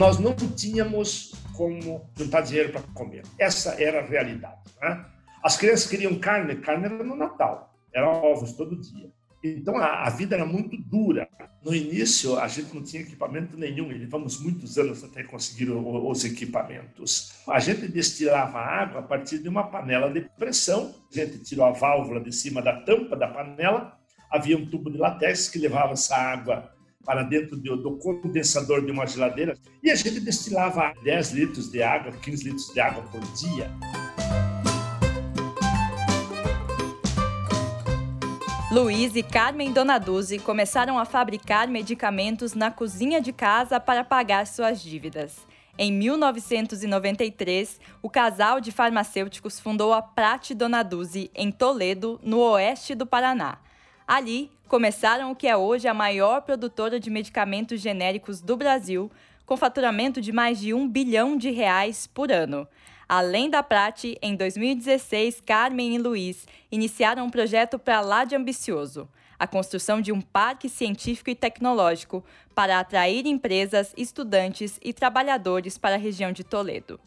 Nós não tínhamos como juntar dinheiro para comer. Essa era a realidade. Né? As crianças queriam carne, carne era no Natal, era ovos todo dia. Então a, a, vida era muito dura. No início a gente não tinha equipamento nenhum, e levamos muitos anos até conseguir o, os equipamentos. A gente destilava água a partir de uma panela de pressão. A gente tirou a válvula de cima da tampa da panela, havia um tubo de latex que levava essa água para dentro do, do condensador de uma geladeira e a gente destilava 10 litros de água, 15 litros de água por dia. Luiz e Carmen Donaduzzi começaram a fabricar medicamentos na cozinha de casa para pagar suas dívidas. Em 1993, o casal de farmacêuticos fundou a Prate Donaduzzi em Toledo, no oeste do Paraná. Ali, começaram o que é hoje a maior produtora de medicamentos genéricos do Brasil, com faturamento de mais de um bilhão de reais por ano. Além da Prate, em 2016, Carmen e Luiz iniciaram um projeto para lá de ambicioso, a construção de um parque científico e tecnológico para atrair empresas, estudantes e trabalhadores para a região de Toledo.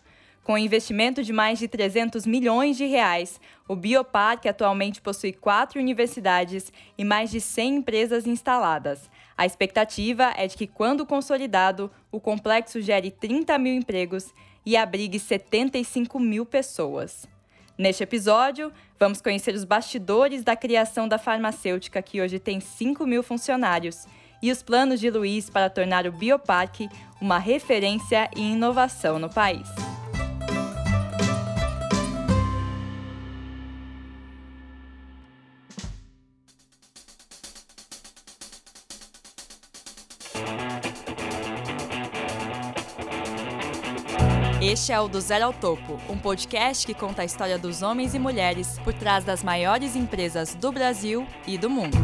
Com investimento de mais de 300 milhões de reais, o Bioparque atualmente possui quatro universidades e mais de 100 empresas instaladas. A expectativa é de que, quando consolidado, o complexo gere 30 mil empregos e abrigue 75 mil pessoas. Neste episódio, vamos conhecer os bastidores da criação da farmacêutica, que hoje tem 5 mil funcionários, e os planos de Luiz para tornar o Bioparque uma referência em inovação no país. Este é o Do Zero ao Topo, um podcast que conta a história dos homens e mulheres por trás das maiores empresas do Brasil e do mundo.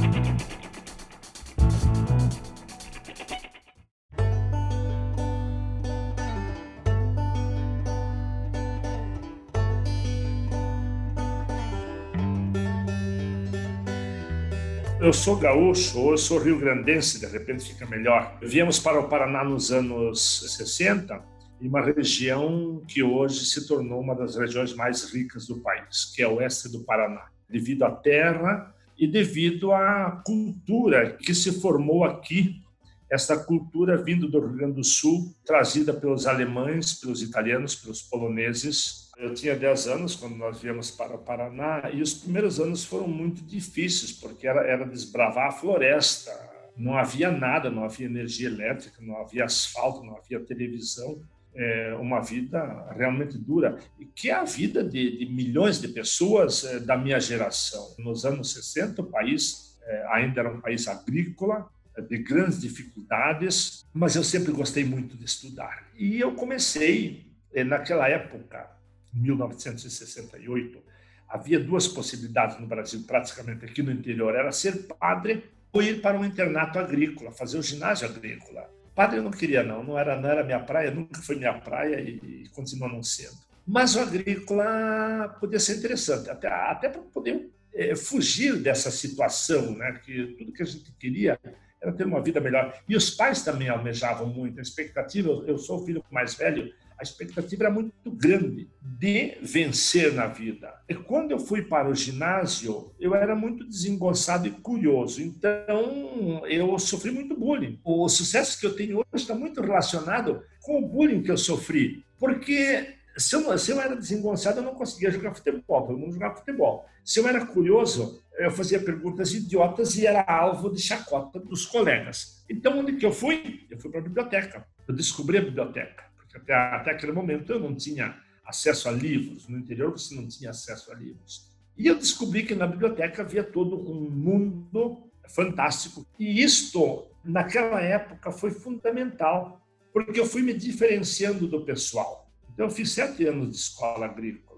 Eu sou gaúcho, ou eu sou rio-grandense, de repente fica melhor. Viemos para o Paraná nos anos 60 em uma região que hoje se tornou uma das regiões mais ricas do país, que é o oeste do Paraná, devido à terra e devido à cultura que se formou aqui, essa cultura vindo do Rio Grande do Sul, trazida pelos alemães, pelos italianos, pelos poloneses. Eu tinha 10 anos quando nós viemos para o Paraná e os primeiros anos foram muito difíceis, porque era, era desbravar a floresta, não havia nada, não havia energia elétrica, não havia asfalto, não havia televisão é, uma vida realmente dura, que é a vida de, de milhões de pessoas é, da minha geração. Nos anos 60, o país é, ainda era um país agrícola, é, de grandes dificuldades, mas eu sempre gostei muito de estudar. E eu comecei, é, naquela época, 1968, havia duas possibilidades no Brasil, praticamente aqui no interior, era ser padre ou ir para um internato agrícola, fazer o ginásio agrícola. Padre eu não queria, não. Não era, não era minha praia, nunca foi minha praia e, continua não sendo. Mas o agrícola podia ser interessante, até, até para poder é, fugir dessa situação, né? que tudo que a gente queria era ter uma vida melhor. E os pais também almejavam muito. A expectativa, eu sou o filho mais velho, a expectativa era muito grande de vencer na vida. E quando eu fui para o ginásio, eu era muito desengonçado e curioso, então eu sofri muito bullying. O sucesso que eu tenho hoje está muito relacionado com o bullying que eu sofri, porque se eu, se eu era desengonçado, eu não conseguia jogar futebol, todo mundo jogava futebol. Se eu era curioso, eu fazia perguntas idiotas e era alvo de chacota dos colegas. Então, onde que eu fui? Eu fui para a biblioteca. Eu descobri a biblioteca até, até aquele momento eu não tinha acesso a livros, no interior você não tinha acesso a livros. E eu descobri que na biblioteca havia todo um mundo fantástico. E isto, naquela época, foi fundamental, porque eu fui me diferenciando do pessoal. Então, eu fiz sete anos de escola agrícola.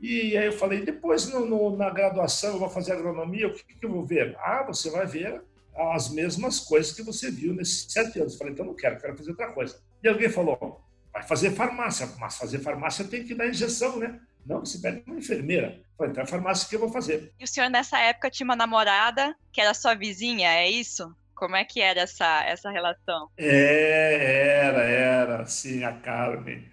E aí eu falei, depois no, no, na graduação eu vou fazer agronomia, o que, que eu vou ver? Ah, você vai ver as mesmas coisas que você viu nesses sete anos. Eu falei, então não quero, quero fazer outra coisa. E alguém falou, vai fazer farmácia, mas fazer farmácia tem que dar injeção, né? Não, você pede uma enfermeira. Falei, então é farmácia que eu vou fazer. E o senhor, nessa época, tinha uma namorada que era sua vizinha, é isso? Como é que era essa, essa relação? É, era, era, sim, a Carmen.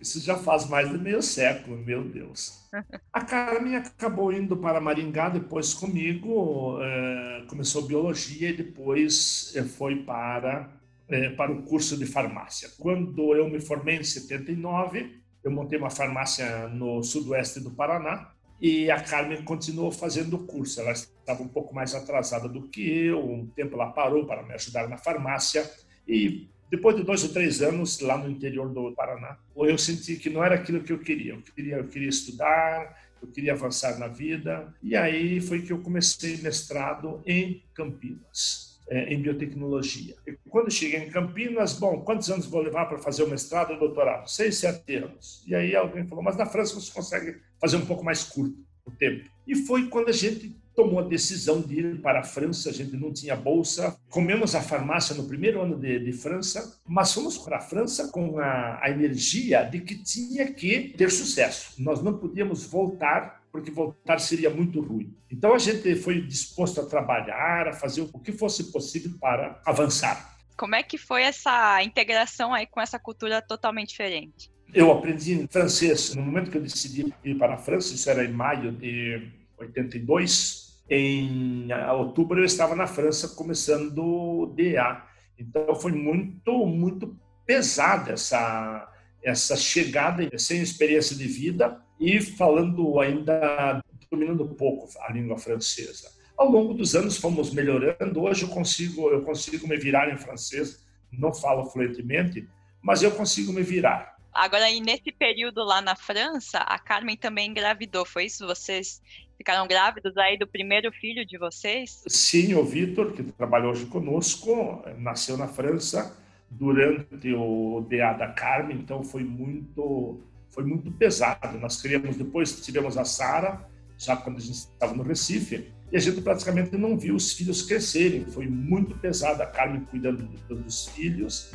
Isso já faz mais de meio século, meu Deus. A Carmen acabou indo para Maringá depois comigo, é, começou biologia e depois é, foi para, é, para o curso de farmácia. Quando eu me formei em 79, eu montei uma farmácia no sudoeste do Paraná e a Carmen continuou fazendo o curso. Ela estava um pouco mais atrasada do que eu, um tempo ela parou para me ajudar na farmácia e depois de dois ou três anos lá no interior do Paraná, eu senti que não era aquilo que eu queria. Eu queria, eu queria estudar, eu queria avançar na vida. E aí foi que eu comecei mestrado em Campinas, é, em biotecnologia. E quando cheguei em Campinas, bom, quantos anos vou levar para fazer o mestrado e o doutorado? Seis, sete anos. E aí alguém falou, mas na França você consegue fazer um pouco mais curto o tempo. E foi quando a gente tomou a decisão de ir para a França. A gente não tinha bolsa. Comemos a farmácia no primeiro ano de, de França, mas fomos para a França com a, a, energia de que tinha que ter sucesso. Nós não podíamos voltar, porque voltar seria muito ruim. Então a gente foi disposto a trabalhar, a fazer o que fosse possível para avançar. Como é que foi essa integração aí com essa cultura totalmente diferente? Eu aprendi francês no momento que eu decidi ir para a França, isso era em maio de 82. Em outubro eu estava na França começando o DA. Então foi muito, muito pesada essa, essa chegada sem experiência de vida e falando ainda, dominando pouco a língua francesa. Ao longo dos anos fomos melhorando. Hoje eu consigo, eu consigo me virar em francês. Não falo fluentemente, mas eu consigo me virar. Agora, aí, nesse período lá na França, a Carmen também engravidou, foi isso? Vocês ficaram grávidos aí do primeiro filho de vocês? Sim, o Vitor, que trabalha hoje conosco, nasceu na França durante o DA da Carmen, então foi muito foi muito pesado. Nós criamos, depois tivemos a Sara, já quando a gente estava no Recife, e a gente praticamente não viu os filhos crescerem. Foi muito pesado a Carmen cuidando dos filhos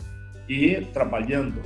e trabalhando.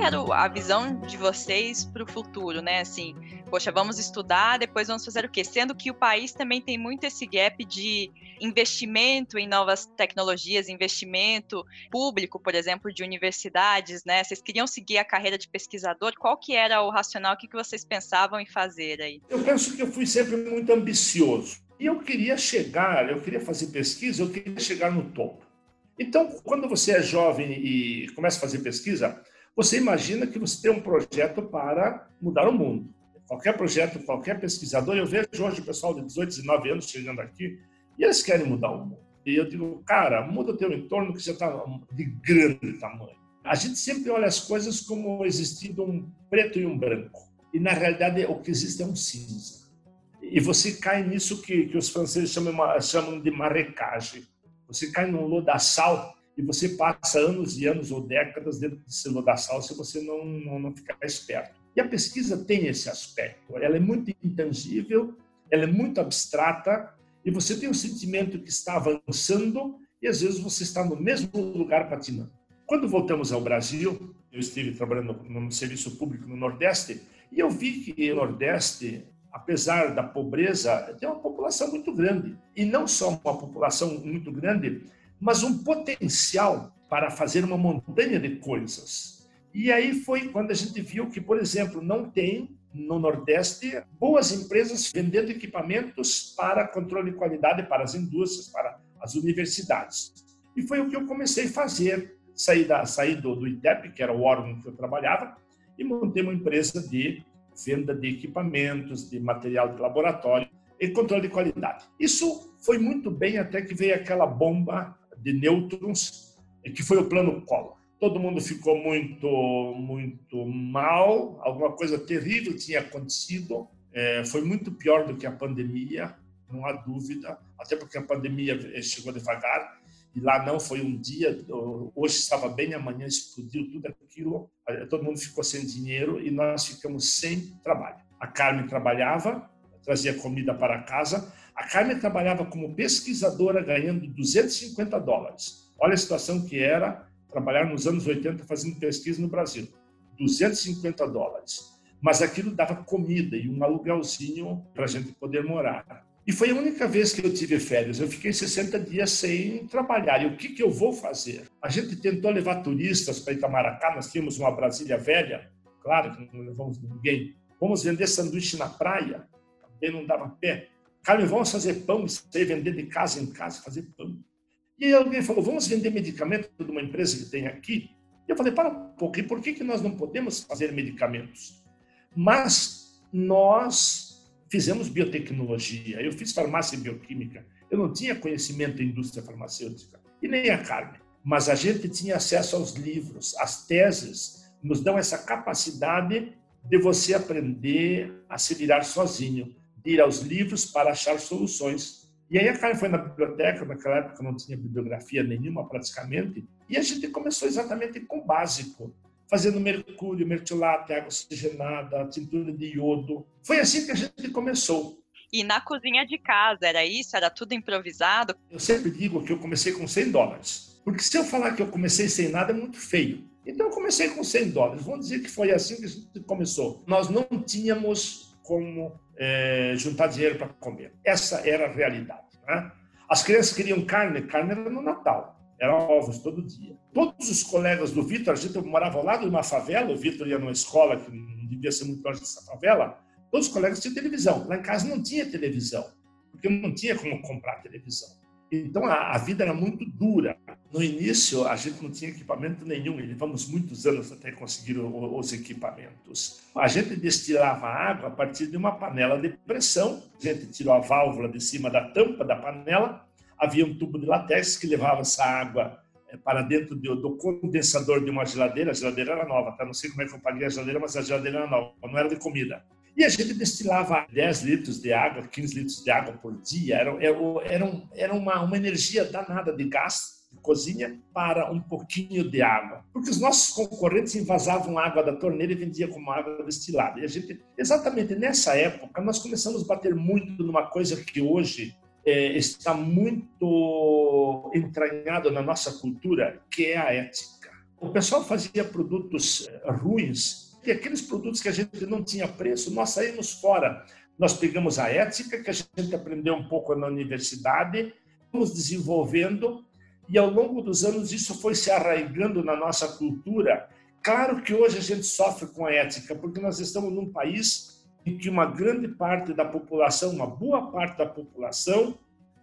Qual que era a visão de vocês para o futuro, né? Assim, poxa, vamos estudar, depois vamos fazer o quê? Sendo que o país também tem muito esse gap de investimento em novas tecnologias, investimento público, por exemplo, de universidades, né? Vocês queriam seguir a carreira de pesquisador? Qual que era o racional? O que, que vocês pensavam em fazer aí? Eu penso que eu fui sempre muito ambicioso. E eu queria chegar, eu queria fazer pesquisa, eu queria chegar no topo. Então, quando você é jovem e começa a fazer pesquisa, você imagina que você tem um projeto para mudar o mundo. Qualquer projeto, qualquer pesquisador, eu vejo hoje o pessoal de 18, 19 anos chegando aqui e eles querem mudar o mundo. E eu digo, cara, muda o teu entorno que já está de grande tamanho. A gente sempre olha as coisas como existindo um preto e um branco. E na realidade o que existe é um cinza. E você cai nisso que, que os franceses chamam, chamam de marrecagem. Você cai num lodaçal e você passa anos e anos ou décadas dentro desse lodaçal se você não, não, não ficar esperto. E a pesquisa tem esse aspecto. Ela é muito intangível, ela é muito abstrata, e você tem um sentimento que está avançando e às vezes você está no mesmo lugar patinando. Quando voltamos ao Brasil, eu estive trabalhando no serviço público no Nordeste e eu vi que o Nordeste, apesar da pobreza, tem uma população muito grande. E não só uma população muito grande, mas um potencial para fazer uma montanha de coisas. E aí foi quando a gente viu que, por exemplo, não tem no Nordeste boas empresas vendendo equipamentos para controle de qualidade para as indústrias, para as universidades. E foi o que eu comecei a fazer. Saí, da, saí do, do ITEP, que era o órgão que eu trabalhava, e montei uma empresa de venda de equipamentos, de material de laboratório e controle de qualidade. Isso foi muito bem até que veio aquela bomba de nêutrons, que foi o plano Collor. Todo mundo ficou muito, muito mal, alguma coisa terrível tinha acontecido, é, foi muito pior do que a pandemia, não há dúvida, até porque a pandemia chegou devagar, e lá não foi um dia, hoje estava bem, amanhã explodiu tudo aquilo, todo mundo ficou sem dinheiro e nós ficamos sem trabalho. A Carmen trabalhava, trazia comida para casa. A Carmen trabalhava como pesquisadora, ganhando 250 dólares. Olha a situação que era trabalhar nos anos 80 fazendo pesquisa no Brasil. 250 dólares. Mas aquilo dava comida e um aluguelzinho para a gente poder morar. E foi a única vez que eu tive férias. Eu fiquei 60 dias sem trabalhar. E o que, que eu vou fazer? A gente tentou levar turistas para Itamaracá. Nós tínhamos uma Brasília velha. Claro que não levamos ninguém. Vamos vender sanduíche na praia. Também não dava pé. Carmen, vamos fazer pão e vender de casa em casa, fazer pão. E alguém falou, vamos vender medicamento de uma empresa que tem aqui? Eu falei, para um pouco, e por que, que nós não podemos fazer medicamentos? Mas nós fizemos biotecnologia, eu fiz farmácia e bioquímica. Eu não tinha conhecimento em indústria farmacêutica, e nem a carne. Mas a gente tinha acesso aos livros, as teses nos dão essa capacidade de você aprender a se virar sozinho, ir aos livros para achar soluções. E aí a Karen foi na biblioteca, naquela época não tinha bibliografia nenhuma praticamente, e a gente começou exatamente com o básico fazendo mercúrio, mertiolato, água oxigenada, tintura de iodo. Foi assim que a gente começou. E na cozinha de casa, era isso? Era tudo improvisado? Eu sempre digo que eu comecei com 100 dólares. Porque se eu falar que eu comecei sem nada, é muito feio. Então eu comecei com 100 dólares. Vamos dizer que foi assim que a gente começou. Nós não tínhamos como é, juntar dinheiro para comer. Essa era a realidade. Né? As crianças queriam carne, carne era no Natal. Eram ovos todo dia. Todos os colegas do Vitor, a gente morava ao lado de uma favela, o Vitor ia numa escola que não devia ser muito longe dessa favela, todos os colegas tinham televisão. Lá em casa não tinha televisão, porque não tinha como comprar televisão. Então a, a, vida era muito dura. No início a gente não tinha equipamento nenhum, e levamos muitos anos até conseguir os equipamentos. A gente destilava água a partir de uma panela de pressão. A gente tirou a válvula de cima da tampa da panela havia um tubo de latex que levava essa água eh, para dentro do, do, condensador de uma geladeira. A geladeira era nova, tá? Não sei como é que eu paguei a geladeira, mas a geladeira era nova, não era de comida. E a gente destilava 10 litros de água, 15 litros de água por dia. Era, era, era uma, uma energia danada de gás de cozinha para um pouquinho de água. Porque os nossos concorrentes invasavam água da torneira e vendiam como água destilada. E a gente, exatamente nessa época, nós começamos a bater muito numa coisa que hoje é, está muito entranhado na nossa cultura, que é a ética. O pessoal fazia produtos é, ruins e aqueles produtos que a gente não tinha preço, nós saímos fora. Nós pegamos a ética que a gente aprendeu um pouco na universidade, fomos desenvolvendo e ao longo dos anos isso foi se arraigando na nossa cultura. Claro que hoje a gente sofre com a ética, porque nós estamos num país em que uma grande parte da população, uma boa parte da população,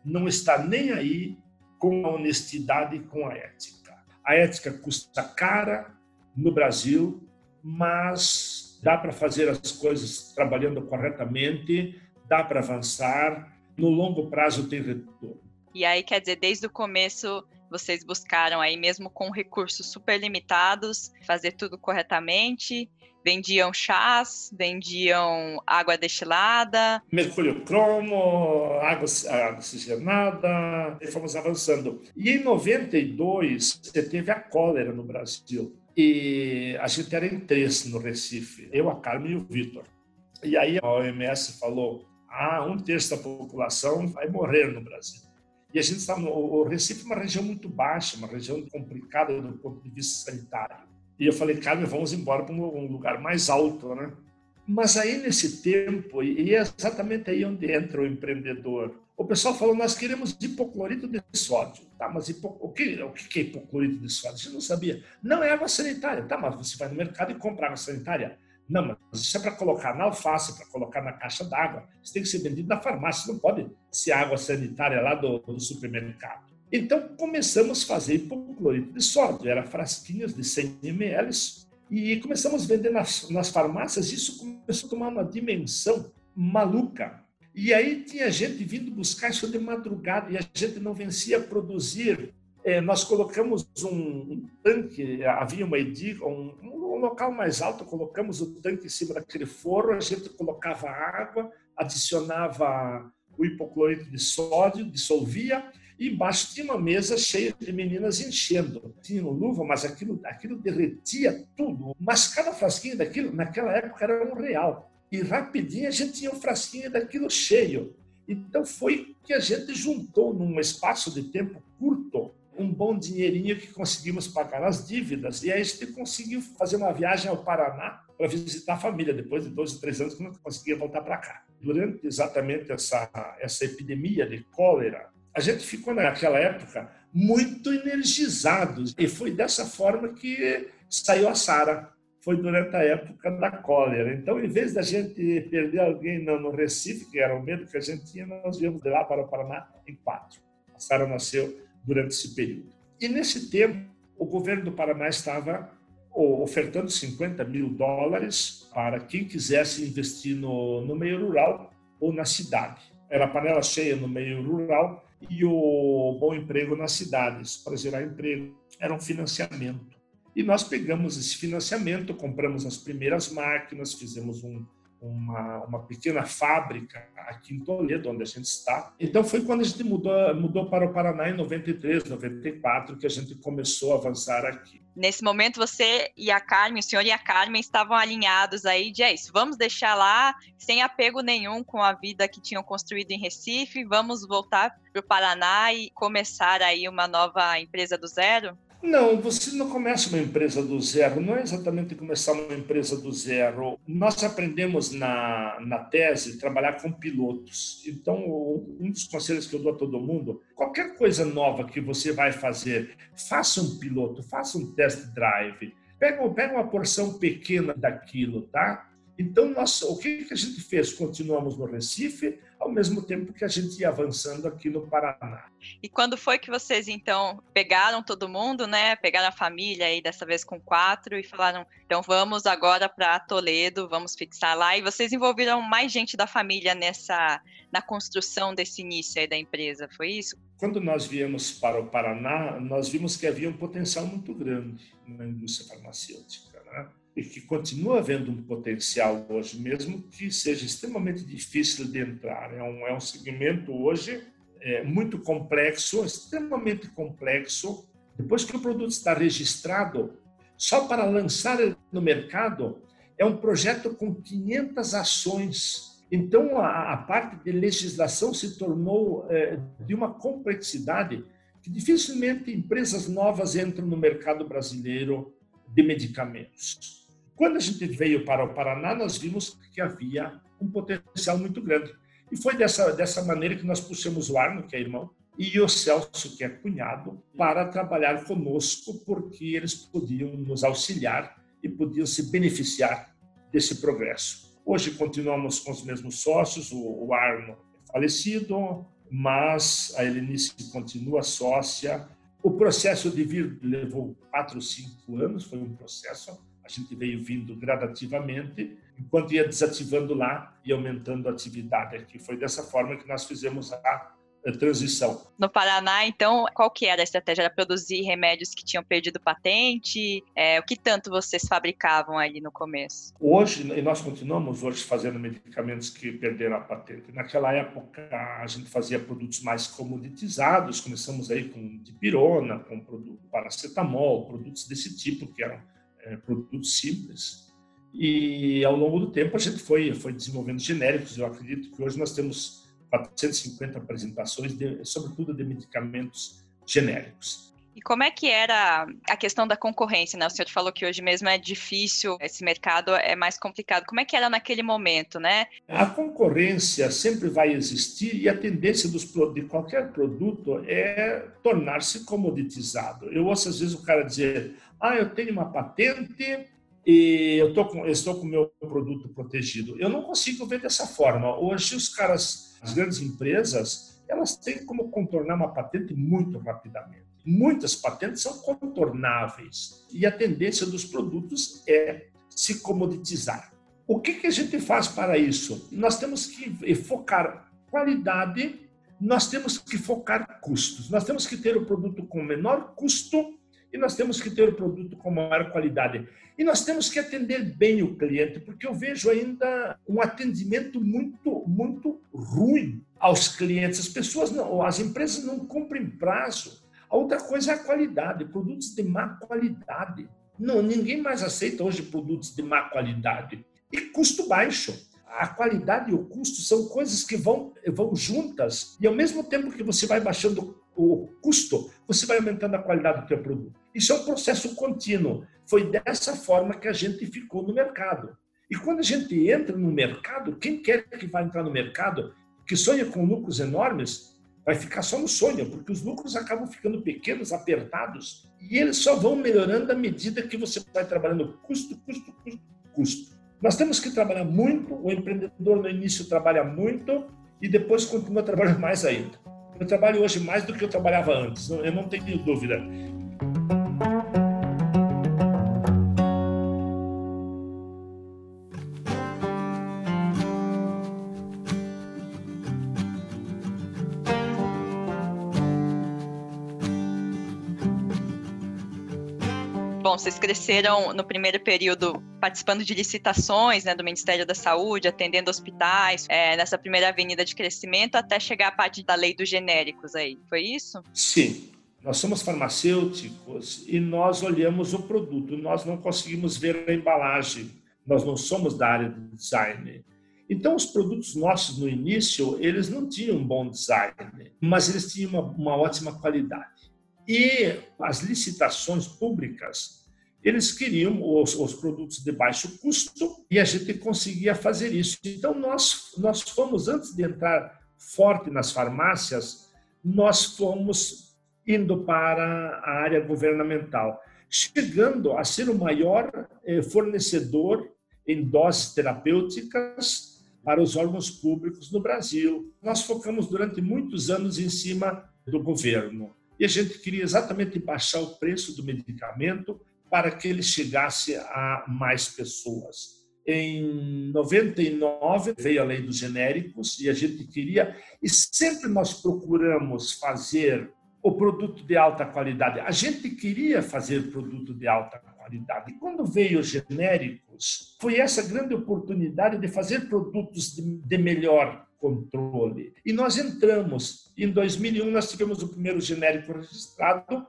não está nem aí com a honestidade e com a ética. A ética custa cara no Brasil, mas dá para fazer as coisas trabalhando corretamente, dá para avançar, no longo prazo tem retorno. E aí, quer dizer, desde o começo vocês buscaram aí mesmo com recursos super limitados, fazer tudo corretamente Vendiam chás, vendiam água destilada. Mercúrio cromo, água, água oxigenada, e fomos avançando. E em 92, teve a cólera no Brasil. E a gente era em três no Recife, eu, a Carmen e o Vitor. E aí a OMS falou, ah, um terço da população vai morrer no Brasil. E a gente está no o Recife é uma região muito baixa, uma região complicada do ponto de vista sanitário. E eu falei, Carmen, vamos embora para um lugar mais alto, né? Mas aí, nesse tempo, e é exatamente aí onde entra o empreendedor, o pessoal falou, nós queremos hipoclorito de sódio. Tá, mas hipo... o, que, o que é hipoclorito de sódio? Gente não sabia. Não é água sanitária. Tá, mas você vai no mercado e compra água sanitária. Não, mas isso é para colocar na alface, para colocar na caixa d'água. Isso tem que ser vendido na farmácia. Não pode ser água sanitária lá do, do supermercado. Então começamos a fazer hipoclorito de sódio, era frasquinhos de 100 ml, e começamos a vender nas, nas farmácias. Isso começou a tomar uma dimensão maluca. E aí tinha gente vindo buscar isso de madrugada e a gente não vencia a produzir. É, nós colocamos um, tanque, havia uma edica, um, um local mais alto, colocamos o tanque em cima daquele forro, a gente colocava água, adicionava o hipoclorito de sódio, dissolvia e embaixo tinha uma mesa cheia de meninas enchendo. Tinham luva, mas aquilo, aquilo derretia tudo. Mas cada frasquinho daquilo, naquela época, era um real. e rapidinho a gente tinha um frasquinho daquilo cheio. Então foi que a gente juntou num espaço de tempo curto um bom dinheirinho que conseguimos pagar as dívidas e aí a gente conseguiu fazer uma viagem ao Paraná para visitar a família depois de dois ou três anos que não conseguia voltar para cá. Durante exatamente essa essa epidemia de cólera, a gente ficou naquela época muito energizados e foi dessa forma que saiu a Sara foi durante a época da cólera. Então, em vez da gente perder alguém no Recife, que era o medo que a gente tinha, nós viemos de lá para o Paraná em quatro. A Sara nasceu durante esse período. E nesse tempo, o governo do Paraná estava ofertando 50 mil dólares para quem quisesse investir no, no meio rural ou na cidade. Era panela cheia no meio rural e o bom emprego nas cidades, para gerar emprego. Era um financiamento. E nós pegamos esse financiamento, compramos as primeiras máquinas, fizemos um, uma, uma pequena fábrica aqui em Toledo, onde a gente está. Então foi quando a gente mudou, mudou para o Paraná em 93, 94, que a gente começou a avançar aqui. Nesse momento você e a Carmen, o senhor e a Carmen estavam alinhados aí de é isso, vamos deixar lá sem apego nenhum com a vida que tinham construído em Recife, vamos voltar para o Paraná e começar aí uma nova empresa do zero? Não, você não começa uma empresa do zero, não é exatamente começar uma empresa do zero. Nós aprendemos na, na tese trabalhar com pilotos. Então, um dos conselhos que eu dou a todo mundo, qualquer coisa nova que você vai fazer, faça um piloto, faça um test drive. Pega, pega uma porção pequena daquilo, tá? Então, nós, o que, que a gente fez? Continuamos no Recife, ao mesmo tempo que a gente ia avançando aqui no Paraná. E quando foi que vocês, então, pegaram todo mundo, né? Pegaram a família aí, dessa vez com quatro, e falaram: então vamos agora para Toledo, vamos fixar lá. E vocês envolveram mais gente da família nessa, na construção desse início aí da empresa, foi isso? Quando nós viemos para o Paraná, nós vimos que havia um potencial muito grande na indústria farmacêutica, né? E que continua havendo um potencial hoje, mesmo que seja extremamente difícil de entrar. É um, é um segmento hoje é, muito complexo, extremamente complexo. Depois que o produto está registrado, só para lançar no mercado, é um projeto com 500 ações. Então, a, a parte de legislação se tornou é, de uma complexidade que dificilmente empresas novas entram no mercado brasileiro de medicamentos. Quando a gente veio para o Paraná, nós vimos que havia um potencial muito grande. E foi dessa, dessa maneira que nós puxamos o Arno, que é irmão, e o Celso, que é cunhado, para trabalhar conosco, porque eles podiam nos auxiliar e podiam se beneficiar desse progresso. Hoje continuamos com os mesmos sócios, o Arno é falecido, mas a Helenice continua sócia. O processo de vir levou quatro, cinco anos, foi um processo a gente veio vindo gradativamente, enquanto ia desativando lá e aumentando a atividade aqui. Foi dessa forma que nós fizemos a transição. No Paraná, então, qual que era a estratégia? Era produzir remédios que tinham perdido patente? É, o que tanto vocês fabricavam ali no começo? Hoje, e nós continuamos hoje fazendo medicamentos que perderam a patente. Naquela época, a gente fazia produtos mais comoditizados, começamos aí com dipirona, com produto paracetamol, produtos desse tipo, que eram é, produtos simples. E ao longo do tempo a gente foi, foi desenvolvendo genéricos. Eu acredito que hoje nós temos 450 apresentações, de, sobretudo de medicamentos genéricos. E como é que era a questão da concorrência, né? O senhor falou que hoje mesmo é difícil, esse mercado é mais complicado. Como é que era naquele momento, né? A concorrência sempre vai existir e a tendência dos, de qualquer produto é tornar-se comoditizado. Eu ouço às vezes o cara dizer: ah, eu tenho uma patente e eu, tô com, eu estou com o meu produto protegido. Eu não consigo ver dessa forma. Hoje, os caras, as grandes empresas, elas têm como contornar uma patente muito rapidamente. Muitas patentes são contornáveis e a tendência dos produtos é se comoditizar. O que, que a gente faz para isso? Nós temos que focar qualidade, nós temos que focar custos, nós temos que ter o produto com menor custo e nós temos que ter o produto com maior qualidade. E nós temos que atender bem o cliente, porque eu vejo ainda um atendimento muito, muito ruim aos clientes. As pessoas, não, as empresas não cumprem prazo. A outra coisa é a qualidade, produtos de má qualidade. Não, ninguém mais aceita hoje produtos de má qualidade. E custo baixo. a qualidade e o custo são coisas que vão, vão juntas e ao mesmo tempo que você vai baixando o custo, você vai aumentando a qualidade do seu produto. Isso é um processo contínuo. Foi dessa forma que a gente ficou no mercado. E quando a gente entra no mercado, quem quer que vai entrar no mercado, que sonha com lucros enormes, vai ficar só no sonho, porque os lucros acabam ficando pequenos, apertados, e eles só vão melhorando à medida que você vai trabalhando custo, custo, custo, custo. Nós temos que trabalhar muito, o empreendedor no início trabalha muito e depois continua trabalhando mais ainda. Eu trabalho hoje mais do que eu trabalhava antes, eu não tenho dúvida. Vocês cresceram no primeiro período participando de licitações né, do Ministério da Saúde, atendendo hospitais, é, nessa primeira avenida de crescimento, até chegar a parte da lei dos genéricos aí. Foi isso? Sim. Nós somos farmacêuticos e nós olhamos o produto, nós não conseguimos ver a embalagem, nós não somos da área de design. Então, os produtos nossos no início, eles não tinham um bom design, mas eles tinham uma, uma ótima qualidade. E as licitações públicas, eles queriam os, os, produtos de baixo custo e a gente conseguia fazer isso. Então, nós, nós fomos, antes de entrar forte nas farmácias, nós fomos indo para a área governamental, chegando a ser o maior eh, fornecedor em doses terapêuticas para os órgãos públicos no Brasil. Nós focamos durante muitos anos em cima do governo e a gente queria exatamente baixar o preço do medicamento para que ele chegasse a mais pessoas. Em 99 veio a lei dos genéricos e a gente queria, e sempre nós procuramos fazer o produto de alta qualidade. A gente queria fazer produto de alta qualidade. E quando veio os genéricos, foi essa grande oportunidade de fazer produtos de, melhor controle. E nós entramos. Em 2001, nós tivemos o primeiro genérico registrado.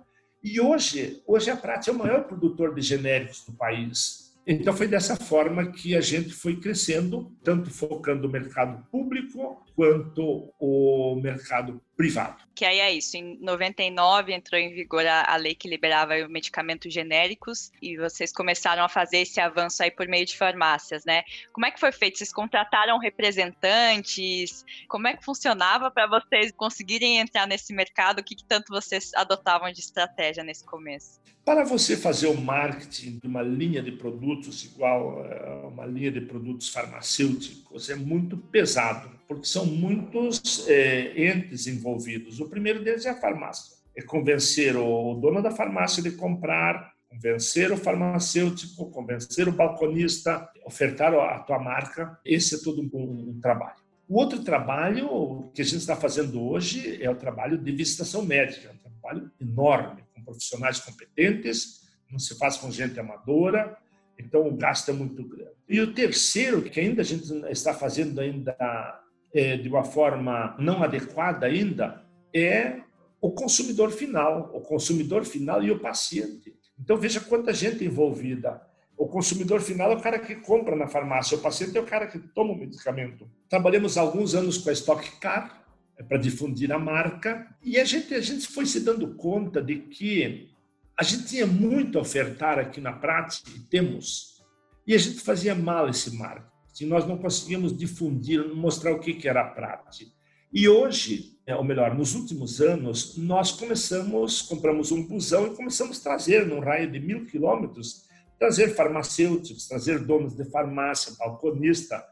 E hoje, hoje a Prate é o maior produtor de genéricos do país. Então, foi dessa forma que a gente foi crescendo, tanto focando no mercado público quanto o mercado privado. Que aí é isso, em 99 entrou em vigor a, a lei que liberava medicamentos genéricos e vocês começaram a fazer esse avanço aí por meio de farmácias, né? Como é que foi feito? Vocês contrataram representantes? Como é que funcionava para vocês conseguirem entrar nesse mercado? O que, que tanto vocês adotavam de estratégia nesse começo? Para você fazer o marketing de uma linha de produtos igual a uma linha de produtos farmacêuticos é muito pesado, porque são muitos é, entes envolvidos. O primeiro deles é a farmácia. É convencer o dono da farmácia de comprar, convencer o farmacêutico, convencer o balconista, ofertar a tua marca. Esse é todo um, um trabalho. O outro trabalho que a gente está fazendo hoje é o trabalho de visitação médica, um trabalho enorme profissionais competentes, não se faz com gente amadora, então o gasto é muito grande. E o terceiro, que ainda a gente está fazendo ainda é, de uma forma não adequada ainda, é o consumidor final, o consumidor final e o paciente. Então veja quanta gente envolvida. O consumidor final é o cara que compra na farmácia, o paciente é o cara que toma o medicamento. Trabalhamos alguns anos com a Stock Car, é para difundir a marca. E a gente, a gente foi se dando conta de que a gente tinha muito a ofertar aqui na prática, e temos, e a gente fazia mal esse marketing. Nós não conseguíamos difundir, mostrar o que, era a prática. E hoje, é, ou melhor, nos últimos anos, nós começamos, compramos um busão e começamos a trazer, num raio de mil quilômetros, trazer farmacêuticos, trazer donos de farmácia, balconista,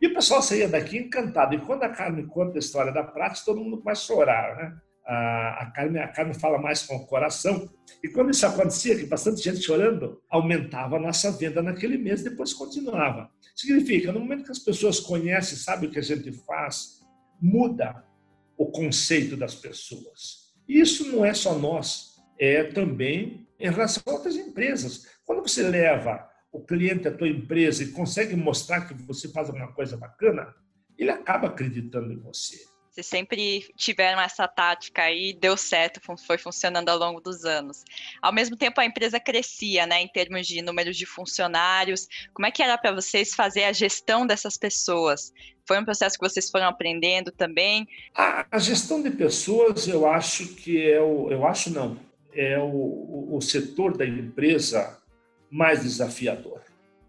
e o pessoal saía daqui encantado. E quando a Carmen conta a história da prática, todo mundo começa a chorar, né? A, Carmen, a fala mais com o coração. E quando isso acontecia, que bastante gente chorando, aumentava a nossa venda naquele mês, depois continuava. Significa, no momento que as pessoas conhecem, sabem o que a gente faz, muda o conceito das pessoas. E isso não é só nós, é também em relação a outras empresas. Quando você leva o cliente, a tua empresa, e consegue mostrar que você faz alguma coisa bacana, ele acaba acreditando em você. Vocês sempre tiveram essa tática e deu certo, foi funcionando ao longo dos anos. Ao mesmo tempo, a empresa crescia, né, em termos de números de funcionários. Como é que era para vocês fazer a gestão dessas pessoas? Foi um processo que vocês foram aprendendo também? A, a gestão de pessoas, eu acho que é o, eu acho não, é o, o setor da empresa mais desafiador.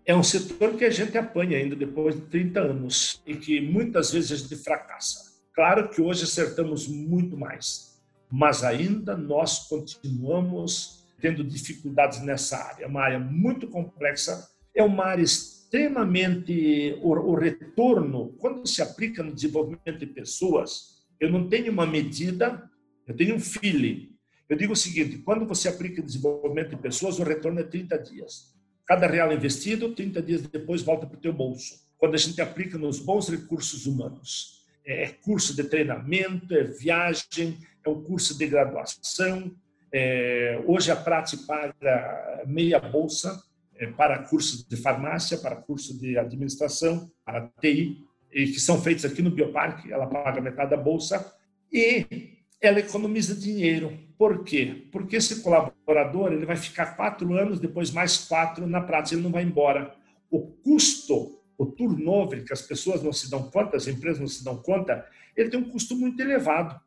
É um setor que a gente apanha ainda depois de 30 anos e que muitas vezes a gente fracassa. Claro que hoje acertamos muito mais, mas ainda nós continuamos tendo dificuldades nessa área. É uma área muito complexa, é uma área extremamente. O, o retorno, quando se aplica no desenvolvimento de pessoas, eu não tenho uma medida, eu tenho um feeling. Eu digo o seguinte: quando você aplica desenvolvimento de pessoas, o retorno é 30 dias. Cada real investido, 30 dias depois volta para o teu bolso. Quando a gente aplica nos bons recursos humanos é curso de treinamento, é viagem, é um curso de graduação. É, hoje a Prate paga meia bolsa é, para cursos de farmácia, para curso de administração, para TI, e que são feitos aqui no Bioparque, ela paga metade da bolsa e ela economiza dinheiro. Por quê? Porque esse colaborador ele vai ficar quatro anos, depois mais quatro na prática, ele não vai embora. O custo o turnover, que as pessoas não se dão conta, as empresas não se dão conta, ele tem um custo muito elevado.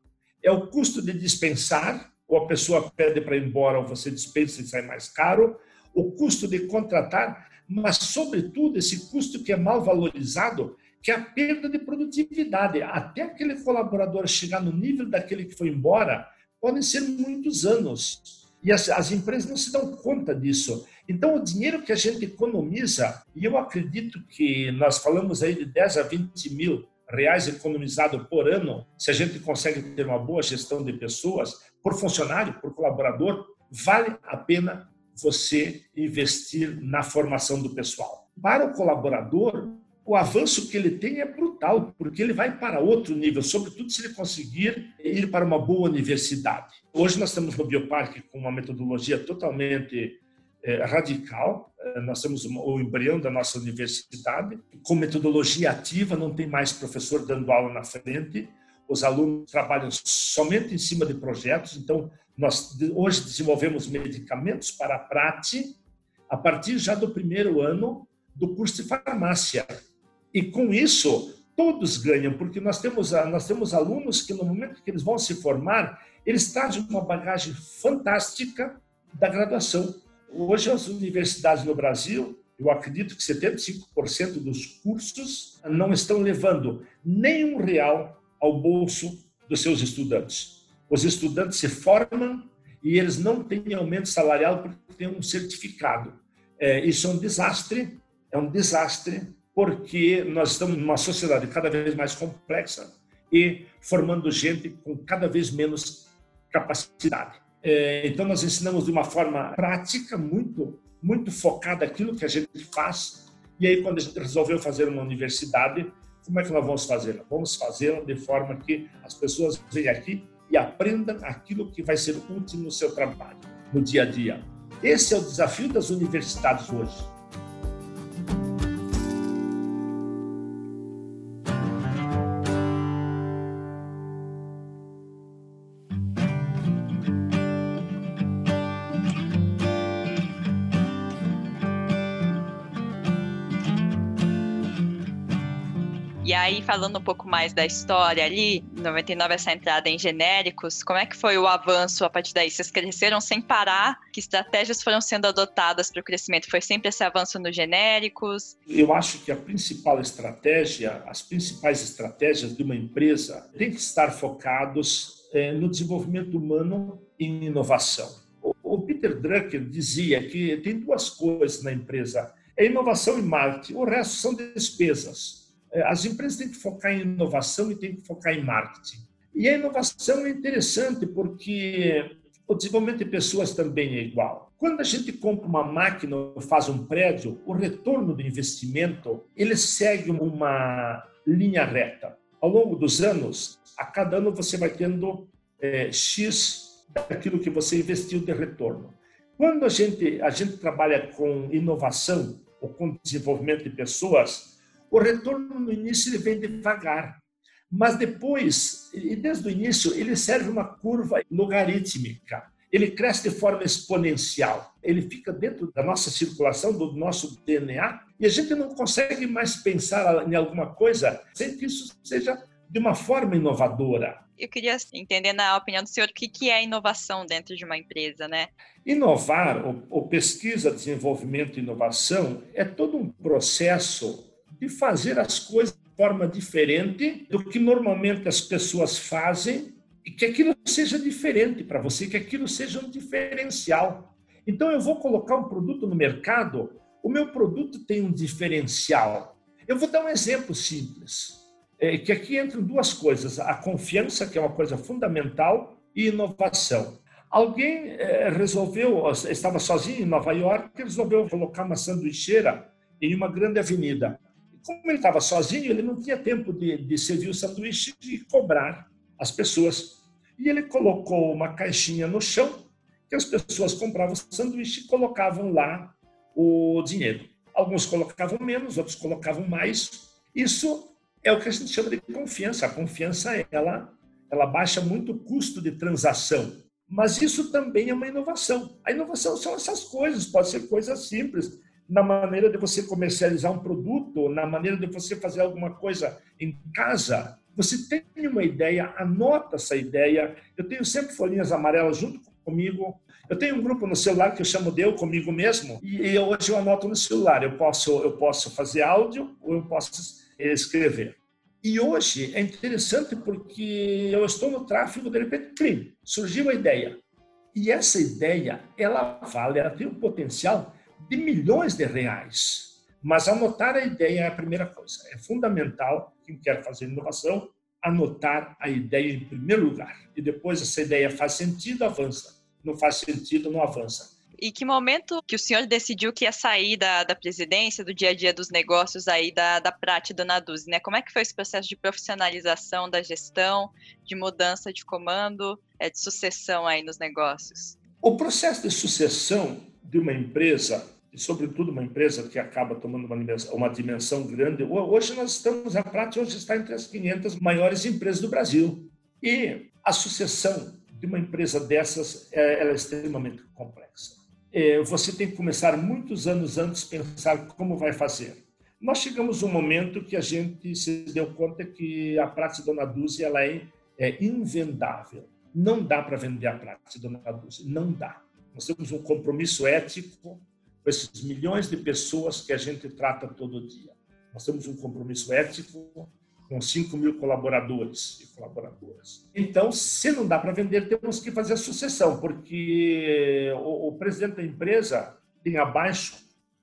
É o custo de dispensar, ou a pessoa pede para ir embora, ou você dispensa e sai mais caro, o custo de contratar, mas, sobretudo, esse custo que é mal valorizado, que é a perda de produtividade. Até aquele colaborador chegar no nível daquele que foi embora, podem ser muitos anos. E as, as empresas não se dão conta disso. Então, o dinheiro que a gente economiza, e eu acredito que nós falamos aí de 10 a 20 mil reais economizado por ano, se a gente consegue ter uma boa gestão de pessoas, por funcionário, por colaborador, vale a pena você investir na formação do pessoal. Para o colaborador, o avanço que ele tem é brutal, porque ele vai para outro nível, sobretudo se ele conseguir ir para uma boa universidade. Hoje nós estamos no Bioparque com uma metodologia totalmente radical. É, nós temos o embrião da nossa universidade, com metodologia ativa, não tem mais professor dando aula na frente, os alunos trabalham somente em cima de projetos. Então, nós hoje desenvolvemos medicamentos para a prática a partir já do primeiro ano do curso de farmácia. E com isso, todos ganham, porque nós temos, nós temos alunos que, no momento que eles vão se formar, eles trazem uma bagagem fantástica da graduação. Hoje, as universidades no Brasil, eu acredito que 75% dos cursos não estão levando nem um real ao bolso dos seus estudantes. Os estudantes se formam e eles não têm aumento salarial porque têm um certificado. É, isso é um desastre, é um desastre, porque nós estamos numa sociedade cada vez mais complexa e formando gente com cada vez menos capacidade. É, então, nós ensinamos de uma forma prática, muito, muito focada aquilo que a gente faz. E aí, quando a gente resolveu fazer uma universidade, como é que nós vamos fazer? Vamos fazê-la de forma que as pessoas venham aqui e aprendam aquilo que vai ser útil no seu trabalho, no dia a dia. Esse é o desafio das universidades hoje falando um pouco mais da história ali, 99 essa entrada em genéricos, como é que foi o avanço a partir daí? Vocês cresceram sem parar? Que estratégias foram sendo adotadas para o crescimento? Foi sempre esse avanço nos genéricos? Eu acho que a principal estratégia, as principais estratégias de uma empresa tem que estar focados é, no desenvolvimento humano e inovação. O Peter Drucker dizia que tem duas coisas na empresa, é inovação e marketing, o resto são despesas. É, as empresas têm que focar em inovação e têm que focar em marketing. E a inovação é interessante porque o desenvolvimento de pessoas também é igual. Quando a gente compra uma máquina ou faz um prédio, o retorno do investimento ele segue uma linha reta. Ao longo dos anos, a cada ano você vai tendo é, X daquilo que você investiu de retorno. Quando a gente, a gente trabalha com inovação ou com desenvolvimento de pessoas, o retorno no início ele vem devagar, Mas depois, e desde o início, ele serve uma curva logarítmica. Ele cresce de forma exponencial. Ele fica dentro da nossa circulação, do nosso DNA, e a gente não consegue mais pensar em alguma coisa sem que isso seja de uma forma inovadora. Eu queria entender, na opinião do senhor, o que é inovação dentro de uma empresa, né? Inovar, ou, ou pesquisa, desenvolvimento e inovação, é todo um processo de fazer as coisas de forma diferente do que normalmente as pessoas fazem e que aquilo seja diferente para você, que aquilo seja um diferencial. Então, eu vou colocar um produto no mercado, o meu produto tem um diferencial. Eu vou dar um exemplo simples é que aqui entram duas coisas: a confiança, que é uma coisa fundamental, e inovação. Alguém é, resolveu, estava sozinho em Nova York, resolveu colocar uma sanduicheira em uma grande avenida. Como ele estava sozinho, ele não tinha tempo de, de servir o sanduíche e cobrar as pessoas. E ele colocou uma caixinha no chão que as pessoas compravam sanduíche e colocavam lá o dinheiro. Alguns colocavam menos, outros colocavam mais. Isso é o que a gente chama de confiança. A confiança ela ela baixa muito o custo de transação, mas isso também é uma inovação. A inovação são essas coisas, pode ser coisas simples, na maneira de você comercializar um produto, na maneira de você fazer alguma coisa em casa. Você tem uma ideia, anota essa ideia. Eu tenho sempre folhinhas amarelas junto comigo. Eu tenho um grupo no celular que eu chamo de comigo mesmo e hoje eu anoto no celular. Eu posso eu posso fazer áudio ou eu posso escrever. E hoje é interessante porque eu estou no tráfego, de repente, plim, surgiu a ideia. E essa ideia, ela vale, ela tem um potencial de milhões de reais. Mas anotar a ideia é a primeira coisa. É fundamental, quem quer fazer inovação, anotar a ideia em primeiro lugar. E depois essa ideia faz sentido, avança. Não faz sentido, não avança. E que momento que o senhor decidiu que ia sair da, da presidência, do dia a dia dos negócios aí da, da Prate Dona Duzi, né? Como é que foi esse processo de profissionalização da gestão, de mudança de comando, é, de sucessão aí nos negócios? O processo de sucessão de uma empresa, e sobretudo uma empresa que acaba tomando uma dimensão, uma dimensão grande, hoje nós estamos, a Prate hoje está entre as 500 maiores empresas do Brasil. E a sucessão de uma empresa dessas é, é extremamente complexa. É, você tem que começar muitos anos antes pensar como vai fazer. Nós chegamos um momento que a gente se deu conta que a prática Dona Dulce ela é, é invendável. Não dá para vender a prática Dona Dulce, não dá. Nós temos um compromisso ético com esses milhões de pessoas que a gente trata todo dia. Nós temos um compromisso ético com 5 mil colaboradores e colaboradoras. Então, se não dá para vender, temos que fazer a sucessão, porque o, o presidente da empresa tem abaixo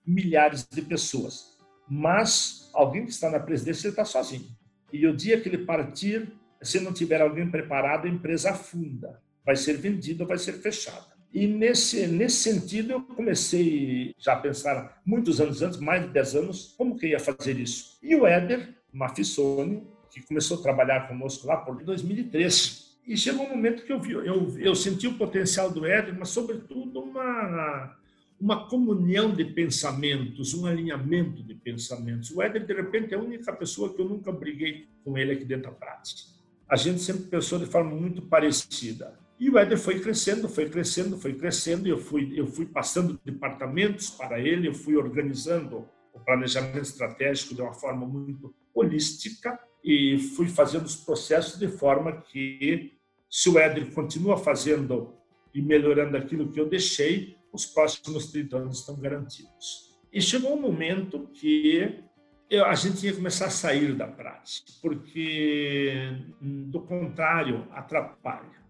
milhares de pessoas, mas alguém que está na presidência está sozinho. E o dia que ele partir, se não tiver alguém preparado, a empresa afunda, vai ser vendida, vai ser fechada. E nesse, nesse sentido, eu comecei já a pensar muitos anos antes, mais de 10 anos, como que ia fazer isso. E o Éder Mafissoni, que começou a trabalhar conosco lá por 2003. E chegou um momento que eu vi, eu, eu senti o potencial do Éder, mas sobretudo uma uma comunhão de pensamentos, um alinhamento de pensamentos. O Éder, de repente, é a única pessoa que eu nunca briguei com ele aqui dentro da prática. A gente sempre pensou de forma muito parecida. E o Éder foi crescendo, foi crescendo, foi crescendo, eu fui, eu fui passando departamentos para ele, eu fui organizando o planejamento estratégico de uma forma muito holística e fui fazendo os processos de forma que, se o Éder continua fazendo e melhorando aquilo que eu deixei, os próximos 30 anos estão garantidos. E chegou um momento que eu, a gente que começar a sair da prática, porque, do contrário, atrapalha.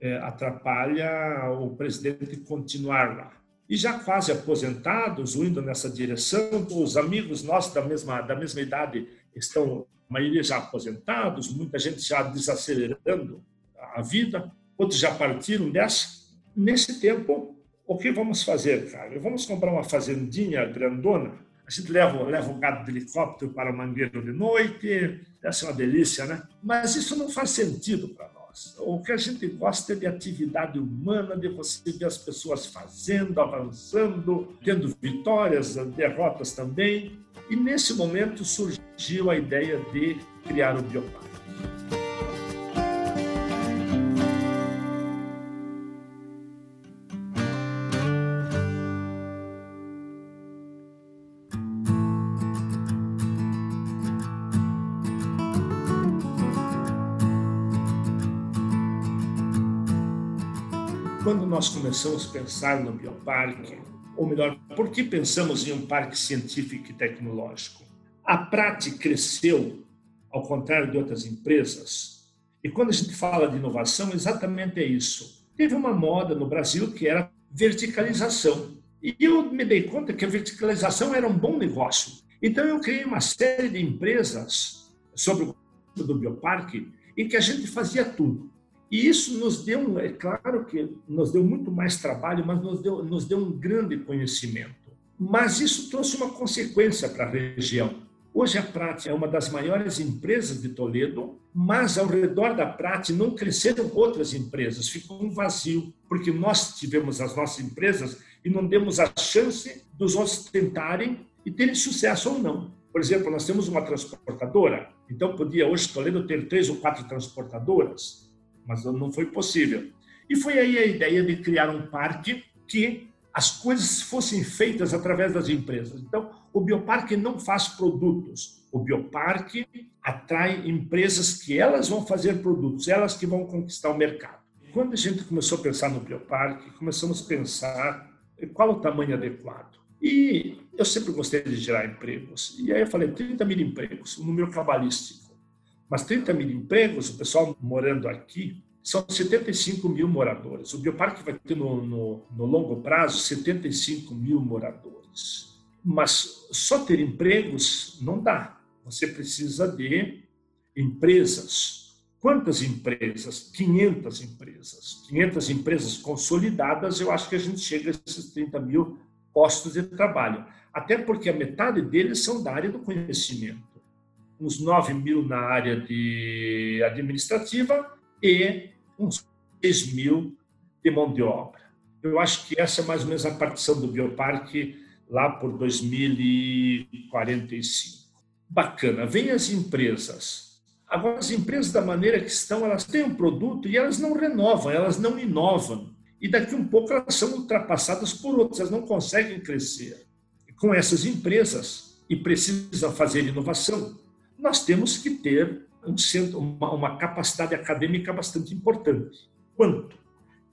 É, atrapalha o presidente continuar lá e já quase aposentados, indo nessa direção, os amigos nossos da mesma, da mesma idade estão, a maioria já aposentados, muita gente já desacelerando a vida, outros já partiram dessa. Nesse tempo, o que vamos fazer, cara? Vamos comprar uma fazendinha grandona, a gente leva, leva um gado de helicóptero para o mangueiro de noite, essa é uma delícia, né? Mas isso não faz sentido para nós nós. O que a gente gosta é de atividade humana, de você ver as pessoas fazendo, avançando, tendo vitórias, derrotas também. E nesse momento surgiu a ideia de criar o Bioparque. Nós começamos a pensar no bioparque, ou melhor, por que pensamos em um parque científico e tecnológico? A Prate cresceu, ao contrário de outras empresas, e quando a gente fala de inovação, exatamente é isso. Teve uma moda no Brasil que era verticalização. E eu me dei conta que a verticalização era um bom negócio. Então eu criei uma série de empresas sobre o do bioparque em que a gente fazia tudo. E isso nos deu, é claro que nos deu muito mais trabalho, mas nos deu, nos deu um grande conhecimento. Mas isso trouxe uma consequência para a região. Hoje a Prate é uma das maiores empresas de Toledo, mas ao redor da Prate não cresceram outras empresas, ficou um vazio, porque nós tivemos as nossas empresas e não demos a chance dos outros tentarem e terem sucesso ou não. Por exemplo, nós temos uma transportadora, então podia hoje Toledo ter três ou quatro transportadoras, mas não foi possível. E foi aí a ideia de criar um parque que as coisas fossem feitas através das empresas. Então, o bioparque não faz produtos. O bioparque atrai empresas que elas vão fazer produtos, elas que vão conquistar o mercado. Quando a gente começou a pensar no bioparque, começamos a pensar qual o tamanho adequado. E eu sempre gostei de gerar empregos. E aí eu falei 30 mil empregos, um número cabalístico. Mas 30 mil empregos, o pessoal morando aqui, são 75 mil moradores. O Bioparque vai ter no, no, no, longo prazo 75 mil moradores. Mas só ter empregos não dá. Você precisa de empresas. Quantas empresas? 500 empresas. 500 empresas consolidadas, eu acho que a gente chega a esses 30 mil postos de trabalho. Até porque a metade deles são da área do conhecimento uns 9 mil na área de administrativa e uns 6 mil de mão de obra. Eu acho que essa é mais ou menos a partição do bioparque lá por 2045. Bacana. Vem as empresas. Agora, as empresas, da maneira que estão, elas têm um produto e elas não renovam, elas não inovam. E daqui um pouco elas são ultrapassadas por outras, elas não conseguem crescer. Com essas empresas, e precisam fazer inovação, nós temos que ter um centro, uma, uma capacidade acadêmica bastante importante. Quanto?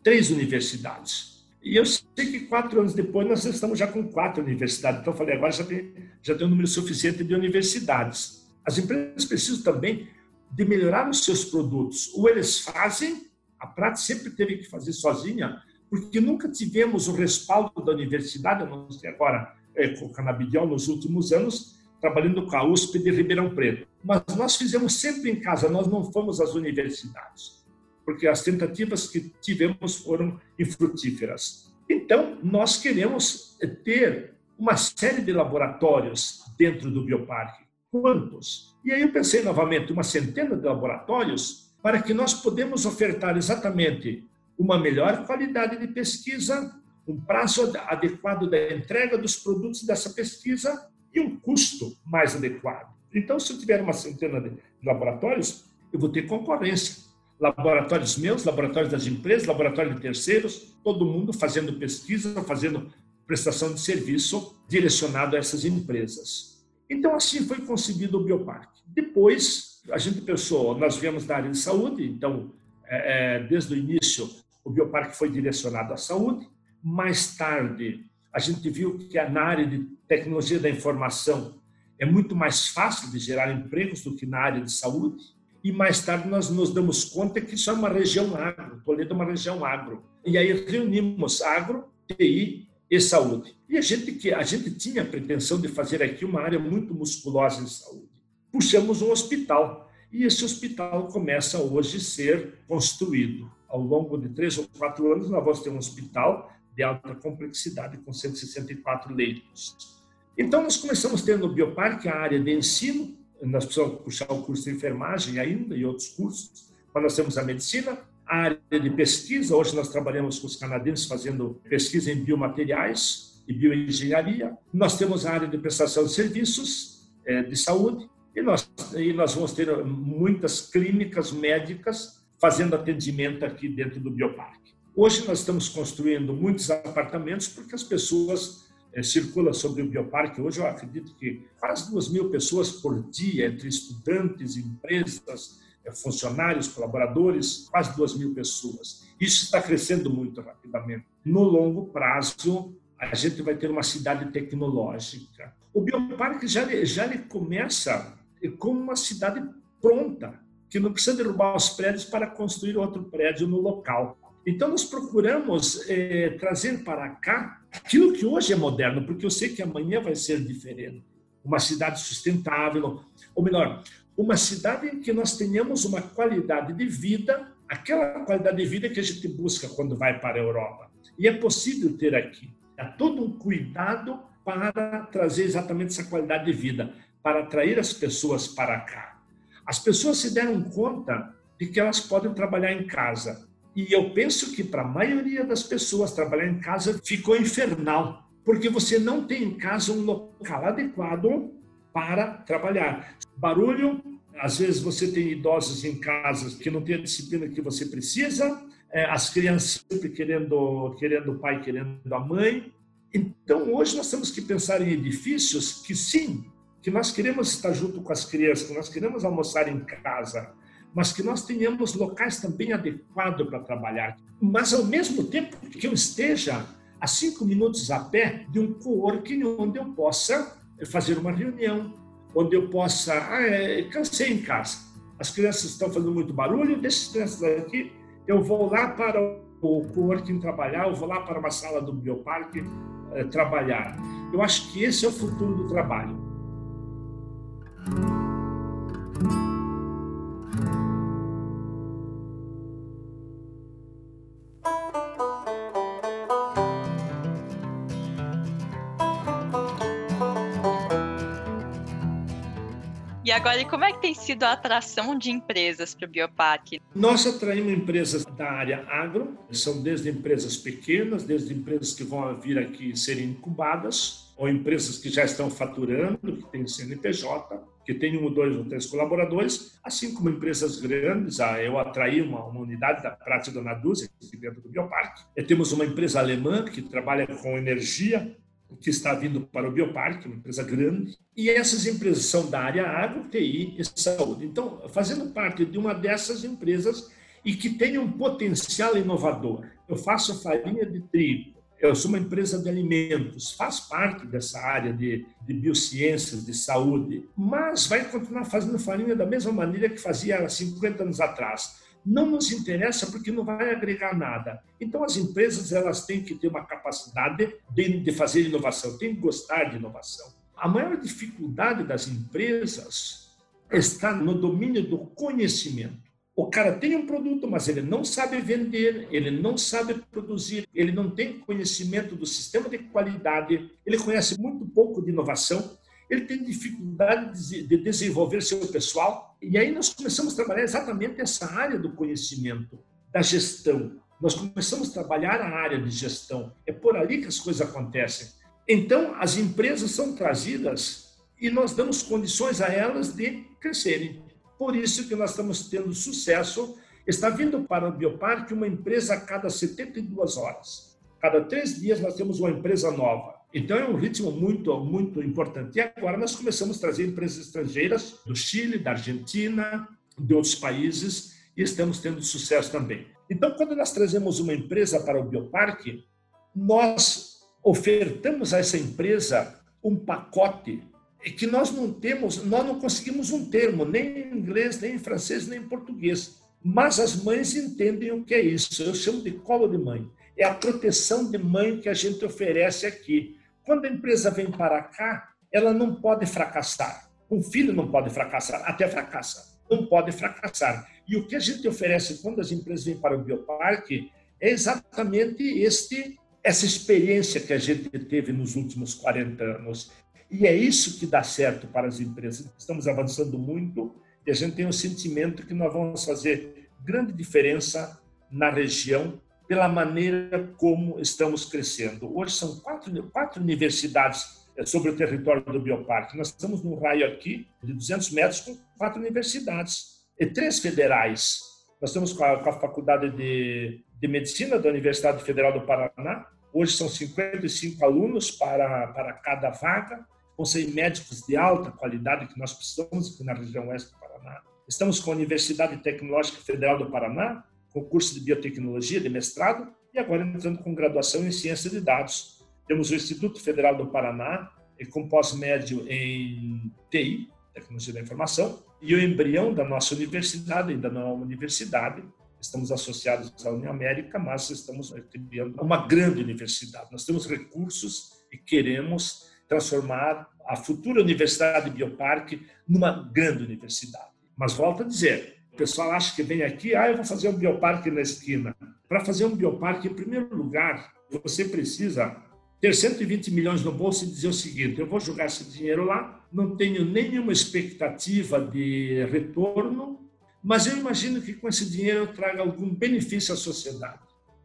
Três universidades. E eu sei que quatro anos depois nós estamos já com quatro universidades. Então, eu falei, agora já tem, já tem um número suficiente de universidades. As empresas precisam também de melhorar os seus produtos. Ou eles fazem, a Prata sempre teve que fazer sozinha, porque nunca tivemos o respaldo da universidade, não sei agora é, com o canabidiol nos últimos anos, trabalhando com a USP de Ribeirão Preto. Mas nós fizemos sempre em casa, nós não fomos às universidades, porque as tentativas que tivemos foram infrutíferas. Então, nós queremos ter uma série de laboratórios dentro do bioparque. Quantos? E aí eu pensei novamente, uma centena de laboratórios para que nós podemos ofertar exatamente uma melhor qualidade de pesquisa, um prazo adequado da entrega dos produtos dessa pesquisa e um custo mais adequado. Então, se eu tiver uma centena de laboratórios, eu vou ter concorrência. Laboratórios meus, laboratórios das empresas, laboratórios de terceiros, todo mundo fazendo pesquisa, fazendo prestação de serviço direcionado a essas empresas. Então, assim foi concebido o Bioparque. Depois, a gente pensou, nós viemos da área de saúde, então, é, é desde o início, o Bioparque foi direcionado à saúde. Mais tarde, a gente viu que na área de tecnologia da informação é muito mais fácil de gerar empregos do que na área de saúde. E mais tarde nós nos damos conta que isso é uma região agro, Toledo é uma região agro. E aí reunimos agro, TI e saúde. E a gente que a gente tinha a pretensão de fazer aqui uma área muito musculosa em saúde. Puxamos um hospital e esse hospital começa hoje a ser construído. Ao longo de três ou quatro anos nós vamos ter um hospital de alta complexidade, com 164 leitos. Então, nós começamos tendo no Bioparque a área de ensino, nós precisamos puxar o curso de enfermagem ainda e outros cursos, mas nós temos a medicina, a área de pesquisa, hoje nós trabalhamos com os canadenses fazendo pesquisa em biomateriais e bioengenharia, nós temos a área de prestação de serviços é, de saúde, E nós, e nós vamos ter muitas clínicas médicas fazendo atendimento aqui dentro do Bioparque. Hoje nós estamos construindo muitos apartamentos porque as pessoas é, circulam sobre o Bioparque. Hoje eu acredito que quase duas mil pessoas por dia, entre estudantes, empresas, é, funcionários, colaboradores, quase duas mil pessoas. Isso está crescendo muito rapidamente. No longo prazo, a gente vai ter uma cidade tecnológica. O Bioparque já, já começa como uma cidade pronta, que não precisa derrubar os prédios para construir outro prédio no local. Então, nós procuramos é, trazer para cá aquilo que hoje é moderno, porque eu sei que amanhã vai ser diferente. Uma cidade sustentável, ou melhor, uma cidade em que nós tenhamos uma qualidade de vida, aquela qualidade de vida que a gente busca quando vai para a Europa. E é possível ter aqui. Há todo um cuidado para trazer exatamente essa qualidade de vida, para atrair as pessoas para cá. As pessoas se deram conta de que elas podem trabalhar em casa. E eu penso que para a maioria das pessoas trabalhar em casa ficou infernal, porque você não tem em casa um local adequado para trabalhar. Barulho, às vezes você tem idosos em casas que não têm a disciplina que você precisa, é, as crianças sempre querendo, querendo o pai, querendo a mãe. Então, hoje nós temos que pensar em edifícios que, sim, que nós queremos estar junto com as crianças, que nós queremos almoçar em casa, mas que nós tenhamos locais também adequados para trabalhar. Mas, ao mesmo tempo que eu esteja a cinco minutos a pé de um coworking onde eu possa fazer uma reunião, onde eu possa. Ah, é, cansei em casa. As crianças estão fazendo muito barulho, deixa as crianças aqui. Eu vou lá para o coworking trabalhar, eu vou lá para uma sala do bioparque eh, trabalhar. Eu acho que esse é o futuro do trabalho. E agora, como é que tem sido a atração de empresas para o Bioparque? Nós atraímos empresas da área agro, são desde empresas pequenas, desde empresas que vão vir aqui serem incubadas, ou empresas que já estão faturando, que têm CNPJ, que tem um, dois ou três colaboradores, assim como empresas grandes. Ah, eu atraí uma, uma unidade da Prata Dona Dúzia, dentro do Bioparque. E temos uma empresa alemã que trabalha com energia que está vindo para o Bioparque, uma empresa grande, e essas empresas são da área agro, TI e saúde. Então, fazendo parte de uma dessas empresas e que tem um potencial inovador. Eu faço farinha de trigo, eu sou uma empresa de alimentos, faz parte dessa área de, de biociências, de saúde, mas vai continuar fazendo farinha da mesma maneira que fazia há 50 anos atrás não nos interessa porque não vai agregar nada. Então, as empresas elas têm que ter uma capacidade de, de fazer inovação, têm que gostar de inovação. A maior dificuldade das empresas está no domínio do conhecimento. O cara tem um produto, mas ele não sabe vender, ele não sabe produzir, ele não tem conhecimento do sistema de qualidade, ele conhece muito pouco de inovação ele tem dificuldade de desenvolver seu pessoal. E aí nós começamos a trabalhar exatamente essa área do conhecimento, da gestão. Nós começamos a trabalhar a área de gestão. É por ali que as coisas acontecem. Então, as empresas são trazidas e nós damos condições a elas de crescerem. Por isso que nós estamos tendo sucesso. Está vindo para o Bioparque uma empresa a cada 72 horas. Cada três dias nós temos uma empresa nova. Então é um ritmo muito, muito importante. E agora nós começamos a trazer empresas estrangeiras do Chile, da Argentina, de outros países, e estamos tendo sucesso também. Então, quando nós trazemos uma empresa para o Bioparque, nós ofertamos a essa empresa um pacote que nós não temos, nós não conseguimos um termo, nem em inglês, nem em francês, nem em português. Mas as mães entendem o que é isso. Eu chamo de colo de mãe. É a proteção de mãe que a gente oferece aqui. Quando a empresa vem para cá, ela não pode fracassar. Um filho não pode fracassar, até fracassa. Não pode fracassar. E o que a gente oferece quando as empresas vêm para o Bioparque é exatamente este, essa experiência que a gente teve nos últimos 40 anos. E é isso que dá certo para as empresas. Estamos avançando muito e a gente tem o sentimento que nós vamos fazer grande diferença na região pela maneira como estamos crescendo. Hoje são quatro, quatro universidades é, sobre o território do bioparque. Nós estamos num raio aqui de 200 metros com quatro universidades e três federais. Nós estamos com a, com a Faculdade de, de Medicina da Universidade Federal do Paraná. Hoje são 55 alunos para, para cada vaga. Vão ser médicos de alta qualidade que nós precisamos aqui na região oeste do Paraná. Estamos com a Universidade Tecnológica Federal do Paraná, com curso de biotecnologia de mestrado e agora entrando com graduação em ciência de dados. Temos o Instituto Federal do Paraná, com pós-médio em TI, Tecnologia da Informação, e o embrião da nossa universidade, ainda não é uma universidade, estamos associados à União América, mas estamos criando uma grande universidade. Nós temos recursos e queremos transformar a futura Universidade Bioparque numa grande universidade. Mas volto a dizer, pessoal acha que vem aqui, ah, eu vou fazer um bioparque na esquina. Para fazer um bioparque, em primeiro lugar, você precisa ter 120 milhões no bolso e dizer o seguinte: eu vou jogar esse dinheiro lá, não tenho nenhuma expectativa de retorno, mas eu imagino que com esse dinheiro eu traga algum benefício à sociedade.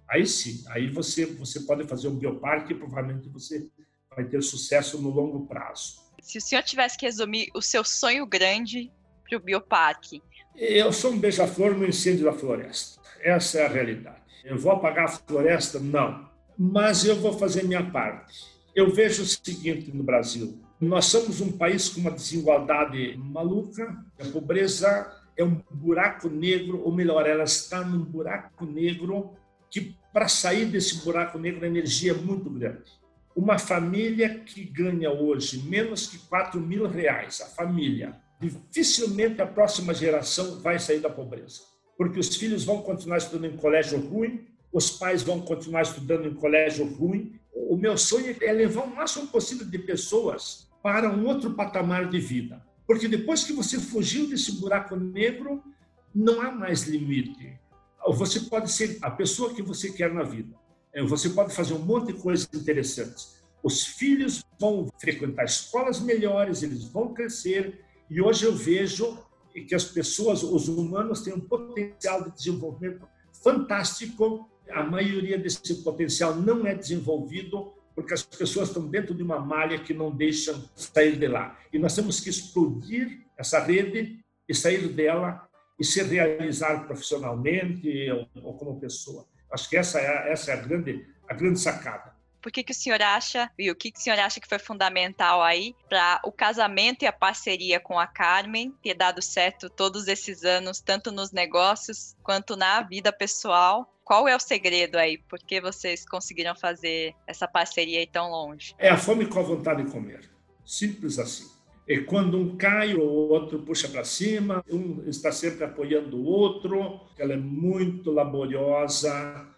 Aí sim, aí você, você pode fazer um bioparque e provavelmente você vai ter sucesso no longo prazo. Se o senhor tivesse que resumir o seu sonho grande para o bioparque, eu sou um beija-flor no incêndio da floresta. Essa é a realidade. Eu vou apagar a floresta? Não. Mas eu vou fazer minha parte. Eu vejo o seguinte no Brasil: nós somos um país com uma desigualdade maluca, a pobreza é um buraco negro, ou melhor, ela está num buraco negro que, para sair desse buraco negro, a energia é muito grande. Uma família que ganha hoje menos que 4 mil reais, a família, dificilmente a próxima geração vai sair da pobreza, porque os filhos vão continuar estudando em colégio ruim, os pais vão continuar estudando em colégio ruim. O meu sonho é levar o máximo possível de pessoas para um outro patamar de vida, porque depois que você fugiu desse buraco negro, não há mais limite. Você pode ser a pessoa que você quer na vida. É, você pode fazer um monte de coisas interessantes. Os filhos vão frequentar escolas melhores, eles vão crescer, e hoje eu vejo que as pessoas, os humanos, têm um potencial de desenvolvimento fantástico. A maioria desse potencial não é desenvolvido porque as pessoas estão dentro de uma malha que não deixam sair de lá. E nós temos que explodir essa rede e sair dela e se realizar profissionalmente ou, como pessoa. Acho que essa é, essa é a, grande, a grande sacada. Por que, que o senhor acha, e o que, que o senhor acha que foi fundamental aí para o casamento e a parceria com a Carmen ter dado certo todos esses anos, tanto nos negócios quanto na vida pessoal? Qual é o segredo aí? Por que vocês conseguiram fazer essa parceria aí tão longe? É a fome com a vontade de comer. Simples assim. E quando um cai, o outro puxa para cima, um está sempre apoiando o outro, ela é muito laboriosa,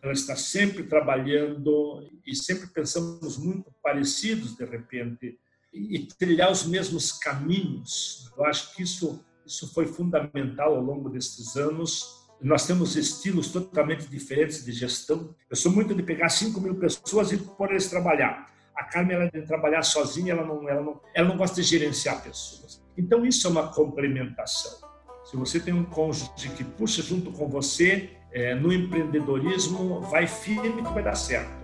ela está sempre trabalhando e sempre pensamos muito parecidos de repente e trilhar os mesmos caminhos. Eu acho que isso isso foi fundamental ao longo destes anos. Nós temos estilos totalmente diferentes de gestão. Eu sou muito de pegar 5 mil pessoas e pôr eles trabalhar. A Carmen ela de trabalhar sozinha, ela não, ela, não, ela não gosta de gerenciar pessoas. Então, isso é uma complementação. Se você tem um cônjuge que puxa junto com você é, no empreendedorismo, vai firme que vai dar certo.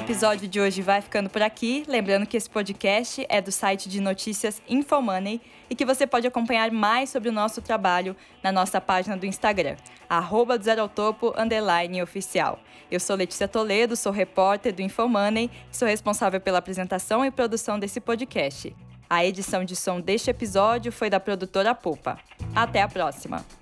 Episódio de hoje vai ficando por aqui. Lembrando que esse podcast é do site de notícias Infomoney e que você pode acompanhar mais sobre o nosso trabalho na nossa página do Instagram, arroba do Zero ao Topo, underline oficial. Eu sou Letícia Toledo, sou repórter do Infomoney e sou responsável pela apresentação e produção desse podcast. A edição de som deste episódio foi da produtora Pupa. Até a próxima!